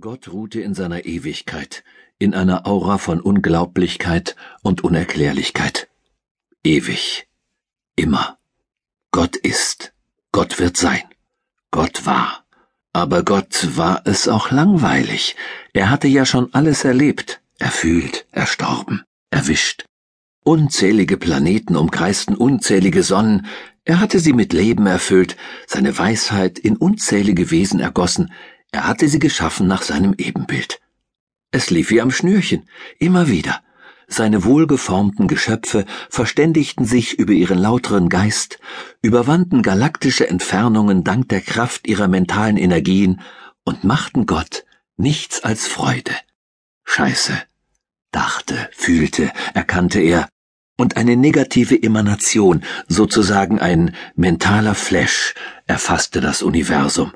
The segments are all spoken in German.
Gott ruhte in seiner Ewigkeit, in einer Aura von Unglaublichkeit und Unerklärlichkeit. Ewig. Immer. Gott ist. Gott wird sein. Gott war. Aber Gott war es auch langweilig. Er hatte ja schon alles erlebt, erfühlt, erstorben, erwischt. Unzählige Planeten umkreisten unzählige Sonnen, er hatte sie mit Leben erfüllt, seine Weisheit in unzählige Wesen ergossen, er hatte sie geschaffen nach seinem Ebenbild. Es lief wie am Schnürchen, immer wieder. Seine wohlgeformten Geschöpfe verständigten sich über ihren lauteren Geist, überwanden galaktische Entfernungen dank der Kraft ihrer mentalen Energien und machten Gott nichts als Freude. Scheiße, dachte, fühlte, erkannte er, und eine negative Emanation, sozusagen ein mentaler Flash, erfasste das Universum.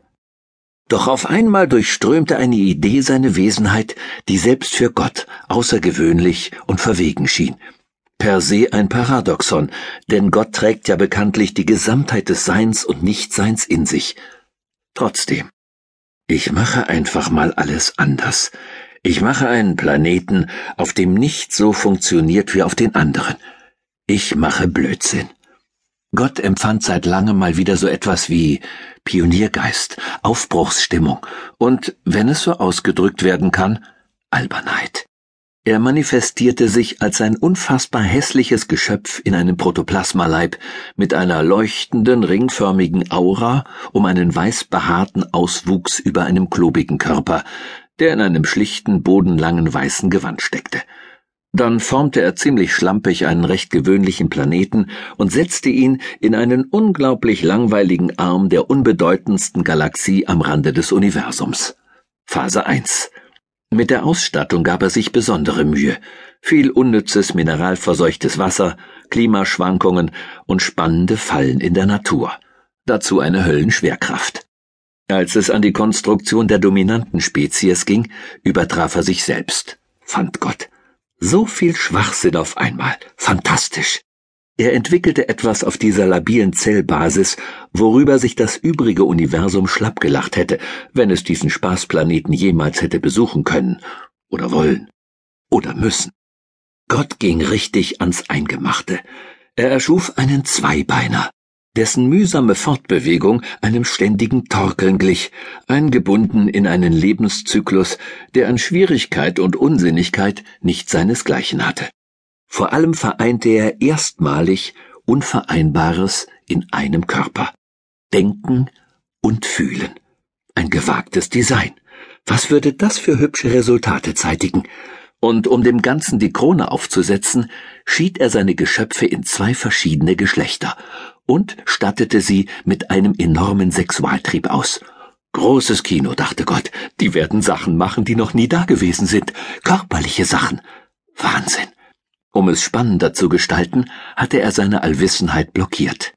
Doch auf einmal durchströmte eine Idee seine Wesenheit, die selbst für Gott außergewöhnlich und verwegen schien. Per se ein Paradoxon, denn Gott trägt ja bekanntlich die Gesamtheit des Seins und Nichtseins in sich. Trotzdem, ich mache einfach mal alles anders. Ich mache einen Planeten, auf dem nicht so funktioniert wie auf den anderen. Ich mache Blödsinn. Gott empfand seit langem mal wieder so etwas wie Pioniergeist, Aufbruchsstimmung und, wenn es so ausgedrückt werden kann, Albernheit. Er manifestierte sich als ein unfassbar hässliches Geschöpf in einem Protoplasmaleib mit einer leuchtenden, ringförmigen Aura um einen weiß behaarten Auswuchs über einem klobigen Körper, der in einem schlichten, bodenlangen weißen Gewand steckte. Dann formte er ziemlich schlampig einen recht gewöhnlichen Planeten und setzte ihn in einen unglaublich langweiligen Arm der unbedeutendsten Galaxie am Rande des Universums. Phase 1. Mit der Ausstattung gab er sich besondere Mühe. Viel unnützes mineralverseuchtes Wasser, Klimaschwankungen und spannende Fallen in der Natur. Dazu eine Höllenschwerkraft. Als es an die Konstruktion der dominanten Spezies ging, übertraf er sich selbst, fand Gott. So viel Schwachsinn auf einmal. Fantastisch. Er entwickelte etwas auf dieser labilen Zellbasis, worüber sich das übrige Universum schlapp gelacht hätte, wenn es diesen Spaßplaneten jemals hätte besuchen können oder wollen oder müssen. Gott ging richtig ans Eingemachte. Er erschuf einen Zweibeiner, dessen mühsame Fortbewegung einem ständigen Torkeln glich, eingebunden in einen Lebenszyklus, der an Schwierigkeit und Unsinnigkeit nicht seinesgleichen hatte. Vor allem vereinte er erstmalig Unvereinbares in einem Körper. Denken und Fühlen. Ein gewagtes Design. Was würde das für hübsche Resultate zeitigen? Und um dem Ganzen die Krone aufzusetzen, schied er seine Geschöpfe in zwei verschiedene Geschlechter und stattete sie mit einem enormen Sexualtrieb aus. Großes Kino, dachte Gott, die werden Sachen machen, die noch nie dagewesen sind, körperliche Sachen. Wahnsinn. Um es spannender zu gestalten, hatte er seine Allwissenheit blockiert.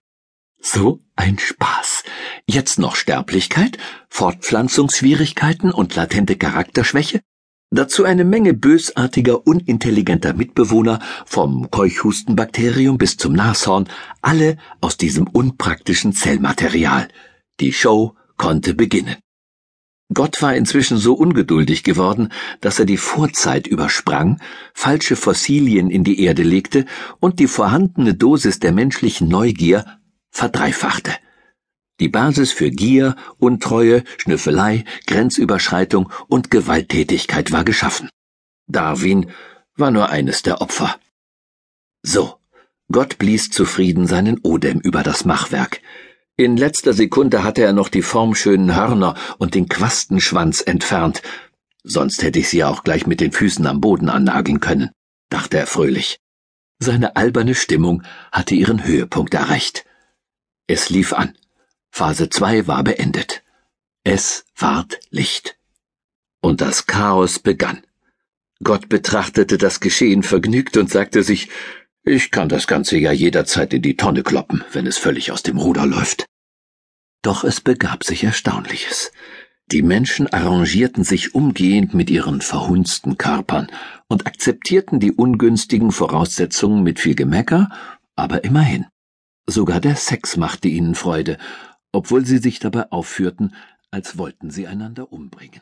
So ein Spaß. Jetzt noch Sterblichkeit, Fortpflanzungsschwierigkeiten und latente Charakterschwäche? Dazu eine Menge bösartiger, unintelligenter Mitbewohner, vom Keuchhustenbakterium bis zum Nashorn, alle aus diesem unpraktischen Zellmaterial. Die Show konnte beginnen. Gott war inzwischen so ungeduldig geworden, dass er die Vorzeit übersprang, falsche Fossilien in die Erde legte und die vorhandene Dosis der menschlichen Neugier verdreifachte. Die Basis für Gier, Untreue, Schnüffelei, Grenzüberschreitung und Gewalttätigkeit war geschaffen. Darwin war nur eines der Opfer. So, Gott blies zufrieden seinen Odem über das Machwerk. In letzter Sekunde hatte er noch die formschönen Hörner und den Quastenschwanz entfernt, sonst hätte ich sie auch gleich mit den Füßen am Boden annageln können, dachte er fröhlich. Seine alberne Stimmung hatte ihren Höhepunkt erreicht. Es lief an. Phase 2 war beendet. Es ward Licht. Und das Chaos begann. Gott betrachtete das Geschehen vergnügt und sagte sich, ich kann das Ganze ja jederzeit in die Tonne kloppen, wenn es völlig aus dem Ruder läuft. Doch es begab sich Erstaunliches. Die Menschen arrangierten sich umgehend mit ihren verhunzten Körpern und akzeptierten die ungünstigen Voraussetzungen mit viel Gemecker, aber immerhin. Sogar der Sex machte ihnen Freude, obwohl sie sich dabei aufführten, als wollten sie einander umbringen.